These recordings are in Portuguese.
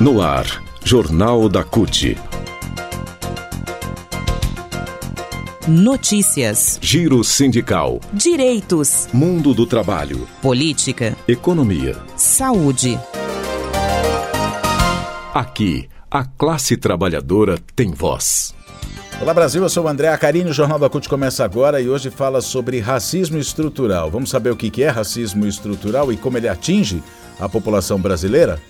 No ar, Jornal da CUT. Notícias. Giro sindical. Direitos. Mundo do trabalho. Política. Economia. Saúde. Aqui, a classe trabalhadora tem voz. Olá Brasil, eu sou o André Acarini, o Jornal da CUT começa agora e hoje fala sobre racismo estrutural. Vamos saber o que é racismo estrutural e como ele atinge a população brasileira?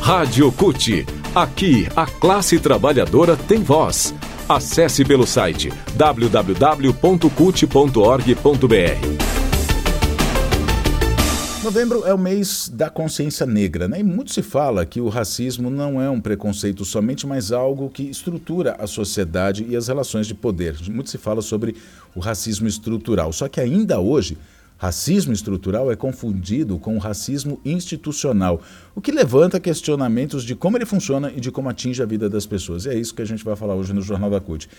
Rádio CUT. Aqui, a classe trabalhadora tem voz. Acesse pelo site www.cut.org.br. Novembro é o mês da consciência negra, né? E muito se fala que o racismo não é um preconceito somente, mas algo que estrutura a sociedade e as relações de poder. Muito se fala sobre o racismo estrutural. Só que ainda hoje Racismo estrutural é confundido com o racismo institucional, o que levanta questionamentos de como ele funciona e de como atinge a vida das pessoas. E é isso que a gente vai falar hoje no Jornal da CUT.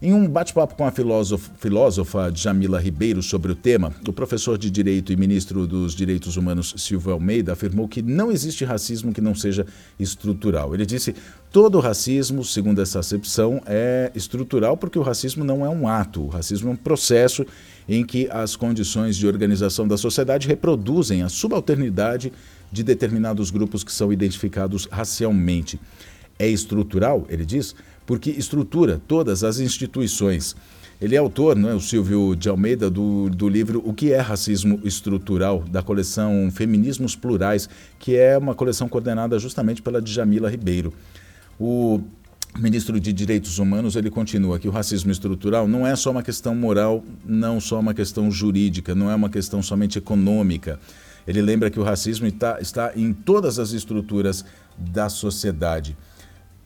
Em um bate-papo com a filósofa, Jamila Ribeiro sobre o tema, o professor de Direito e ministro dos Direitos Humanos Silvio Almeida afirmou que não existe racismo que não seja estrutural. Ele disse: todo racismo, segundo essa acepção, é estrutural porque o racismo não é um ato, o racismo é um processo em que as condições de organização da sociedade reproduzem a subalternidade de determinados grupos que são identificados racialmente. É estrutural, ele diz, porque estrutura todas as instituições. Ele é autor, não é, o Silvio de Almeida, do, do livro O que é Racismo Estrutural, da coleção Feminismos Plurais, que é uma coleção coordenada justamente pela Djamila Ribeiro. O ministro de Direitos Humanos ele continua que o racismo estrutural não é só uma questão moral, não só uma questão jurídica, não é uma questão somente econômica. Ele lembra que o racismo está, está em todas as estruturas da sociedade.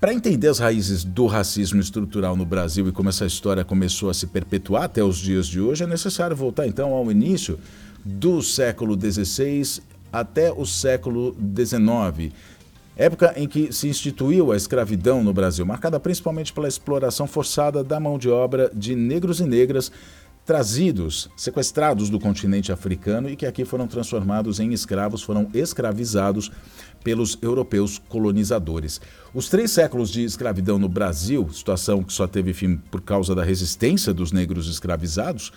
Para entender as raízes do racismo estrutural no Brasil e como essa história começou a se perpetuar até os dias de hoje, é necessário voltar então ao início do século XVI até o século XIX, época em que se instituiu a escravidão no Brasil, marcada principalmente pela exploração forçada da mão de obra de negros e negras trazidos, sequestrados do continente africano e que aqui foram transformados em escravos, foram escravizados pelos europeus colonizadores. Os três séculos de escravidão no Brasil, situação que só teve fim por causa da resistência dos negros escravizados,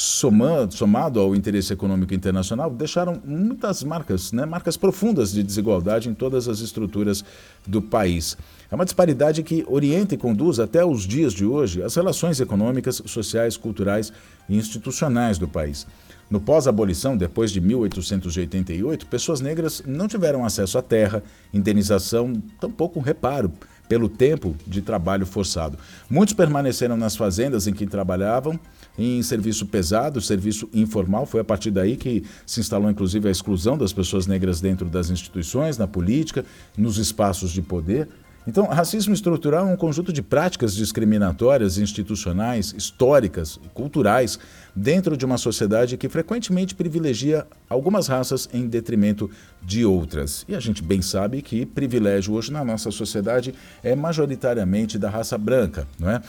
somando, somado ao interesse econômico internacional, deixaram muitas marcas, né, marcas profundas de desigualdade em todas as estruturas do país. É uma disparidade que orienta e conduz até os dias de hoje as relações econômicas, sociais, culturais e institucionais do país. No pós-abolição, depois de 1888, pessoas negras não tiveram acesso à terra, indenização, tampouco reparo pelo tempo de trabalho forçado. Muitos permaneceram nas fazendas em que trabalhavam em serviço pesado, serviço informal. Foi a partir daí que se instalou, inclusive, a exclusão das pessoas negras dentro das instituições, na política, nos espaços de poder. Então, racismo estrutural é um conjunto de práticas discriminatórias institucionais, históricas culturais dentro de uma sociedade que frequentemente privilegia algumas raças em detrimento de outras. E a gente bem sabe que privilégio hoje na nossa sociedade é majoritariamente da raça branca, não é?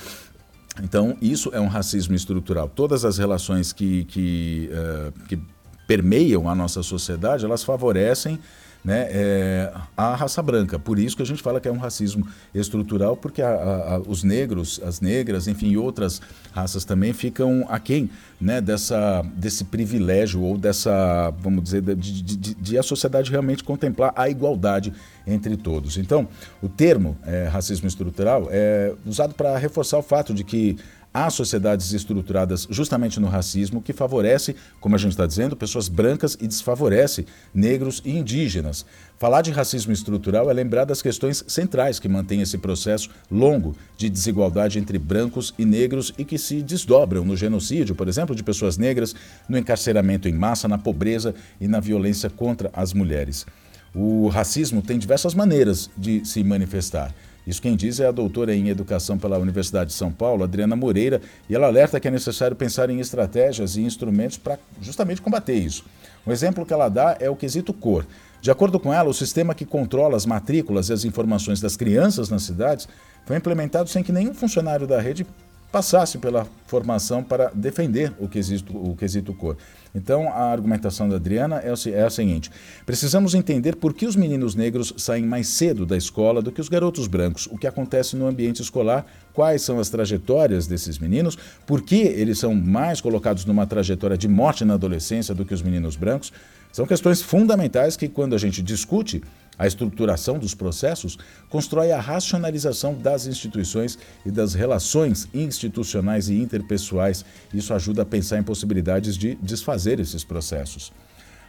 Então, isso é um racismo estrutural. Todas as relações que, que, uh, que permeiam a nossa sociedade, elas favorecem né, é, a raça branca. Por isso que a gente fala que é um racismo estrutural, porque a, a, os negros, as negras, enfim, outras raças também ficam aquém né, dessa, desse privilégio ou dessa, vamos dizer, de, de, de, de, a sociedade realmente contemplar a igualdade entre todos. Então, o termo é, racismo estrutural é usado para reforçar o fato de que Há sociedades estruturadas justamente no racismo que favorece, como a gente está dizendo, pessoas brancas e desfavorece negros e indígenas. Falar de racismo estrutural é lembrar das questões centrais que mantêm esse processo longo de desigualdade entre brancos e negros e que se desdobram no genocídio, por exemplo, de pessoas negras, no encarceramento em massa, na pobreza e na violência contra as mulheres. O racismo tem diversas maneiras de se manifestar. Isso quem diz é a doutora em Educação pela Universidade de São Paulo, Adriana Moreira, e ela alerta que é necessário pensar em estratégias e instrumentos para justamente combater isso. Um exemplo que ela dá é o quesito cor. De acordo com ela, o sistema que controla as matrículas e as informações das crianças nas cidades foi implementado sem que nenhum funcionário da rede passasse pela formação para defender o quesito, o quesito cor. Então, a argumentação da Adriana é, é a seguinte: precisamos entender por que os meninos negros saem mais cedo da escola do que os garotos brancos, o que acontece no ambiente escolar, quais são as trajetórias desses meninos, por que eles são mais colocados numa trajetória de morte na adolescência do que os meninos brancos. São questões fundamentais que, quando a gente discute, a estruturação dos processos constrói a racionalização das instituições e das relações institucionais e interpessoais. Isso ajuda a pensar em possibilidades de desfazer esses processos.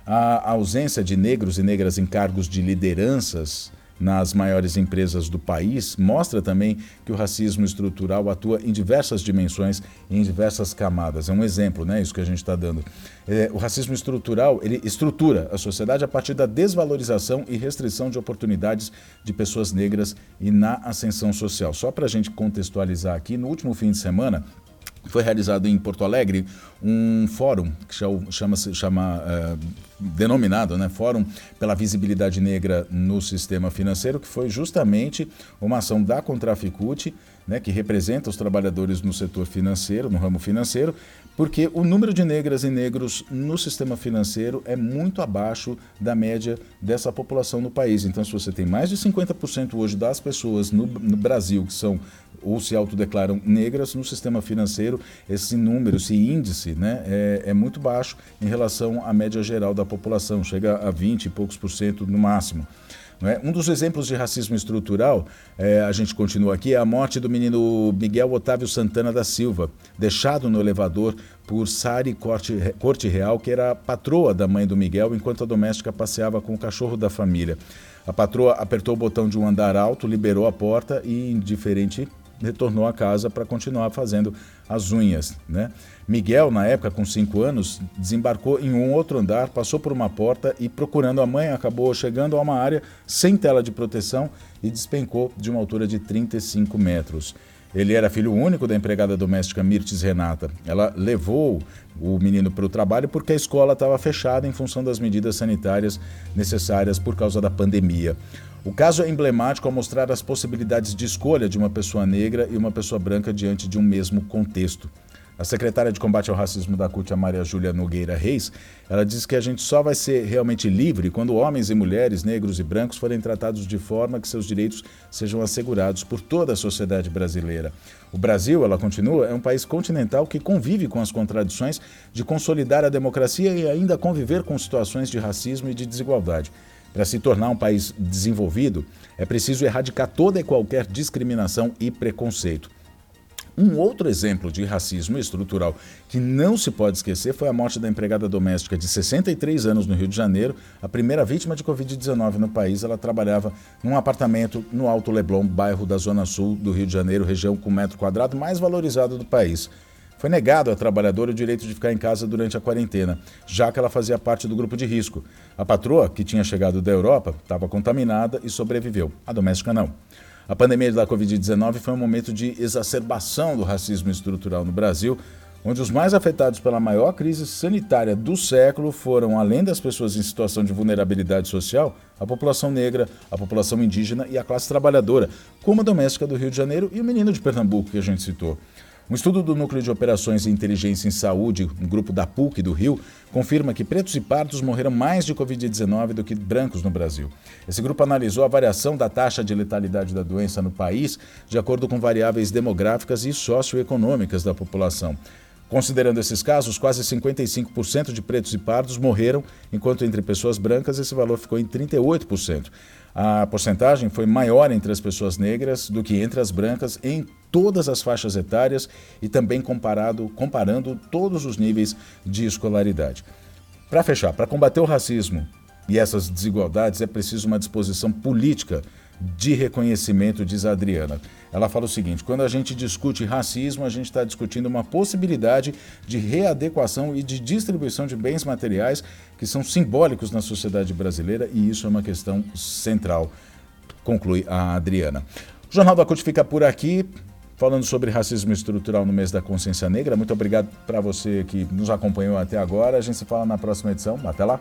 A ausência de negros e negras em cargos de lideranças nas maiores empresas do país mostra também que o racismo estrutural atua em diversas dimensões e em diversas camadas. É um exemplo, né? Isso que a gente está dando. É, o racismo estrutural ele estrutura a sociedade a partir da desvalorização e restrição de oportunidades de pessoas negras e na ascensão social. Só para a gente contextualizar aqui, no último fim de semana foi realizado em Porto Alegre um fórum que chama, chama uh, denominado né, Fórum pela Visibilidade Negra no Sistema Financeiro, que foi justamente uma ação da Contraficute, né, que representa os trabalhadores no setor financeiro, no ramo financeiro, porque o número de negras e negros no sistema financeiro é muito abaixo da média dessa população no país. Então, se você tem mais de 50% hoje das pessoas no, no Brasil que são ou se autodeclaram negras no sistema financeiro, esse número, esse índice, né, é, é muito baixo em relação à média geral da população, chega a 20 e poucos por cento no máximo. É? Um dos exemplos de racismo estrutural, é, a gente continua aqui, é a morte do menino Miguel Otávio Santana da Silva, deixado no elevador por Sari Corte, Corte Real, que era a patroa da mãe do Miguel, enquanto a doméstica passeava com o cachorro da família. A patroa apertou o botão de um andar alto, liberou a porta e, indiferente retornou à casa para continuar fazendo as unhas. Né? Miguel, na época, com 5 anos, desembarcou em um outro andar, passou por uma porta e, procurando a mãe, acabou chegando a uma área sem tela de proteção e despencou de uma altura de 35 metros. Ele era filho único da empregada doméstica Mirtes Renata. Ela levou o menino para o trabalho porque a escola estava fechada em função das medidas sanitárias necessárias por causa da pandemia. O caso é emblemático ao mostrar as possibilidades de escolha de uma pessoa negra e uma pessoa branca diante de um mesmo contexto. A secretária de combate ao racismo da CUT, a Maria Júlia Nogueira Reis, ela diz que a gente só vai ser realmente livre quando homens e mulheres, negros e brancos, forem tratados de forma que seus direitos sejam assegurados por toda a sociedade brasileira. O Brasil, ela continua, é um país continental que convive com as contradições de consolidar a democracia e ainda conviver com situações de racismo e de desigualdade. Para se tornar um país desenvolvido, é preciso erradicar toda e qualquer discriminação e preconceito. Um outro exemplo de racismo estrutural que não se pode esquecer foi a morte da empregada doméstica de 63 anos no Rio de Janeiro, a primeira vítima de Covid-19 no país. Ela trabalhava num apartamento no Alto Leblon, bairro da Zona Sul do Rio de Janeiro, região com metro quadrado mais valorizado do país. Foi negado à trabalhadora o direito de ficar em casa durante a quarentena, já que ela fazia parte do grupo de risco. A patroa, que tinha chegado da Europa, estava contaminada e sobreviveu. A doméstica não. A pandemia da Covid-19 foi um momento de exacerbação do racismo estrutural no Brasil, onde os mais afetados pela maior crise sanitária do século foram, além das pessoas em situação de vulnerabilidade social, a população negra, a população indígena e a classe trabalhadora, como a doméstica do Rio de Janeiro e o menino de Pernambuco que a gente citou. Um estudo do Núcleo de Operações e Inteligência em Saúde, um grupo da PUC do Rio, confirma que pretos e pardos morreram mais de Covid-19 do que brancos no Brasil. Esse grupo analisou a variação da taxa de letalidade da doença no país de acordo com variáveis demográficas e socioeconômicas da população. Considerando esses casos, quase 55% de pretos e pardos morreram, enquanto entre pessoas brancas esse valor ficou em 38%. A porcentagem foi maior entre as pessoas negras do que entre as brancas em todas as faixas etárias e também comparado, comparando todos os níveis de escolaridade. Para fechar, para combater o racismo e essas desigualdades é preciso uma disposição política de reconhecimento, diz a Adriana. Ela fala o seguinte: quando a gente discute racismo, a gente está discutindo uma possibilidade de readequação e de distribuição de bens materiais que são simbólicos na sociedade brasileira e isso é uma questão central, conclui a Adriana. O Jornal da CUT fica por aqui falando sobre racismo estrutural no mês da consciência negra. Muito obrigado para você que nos acompanhou até agora. A gente se fala na próxima edição. Até lá.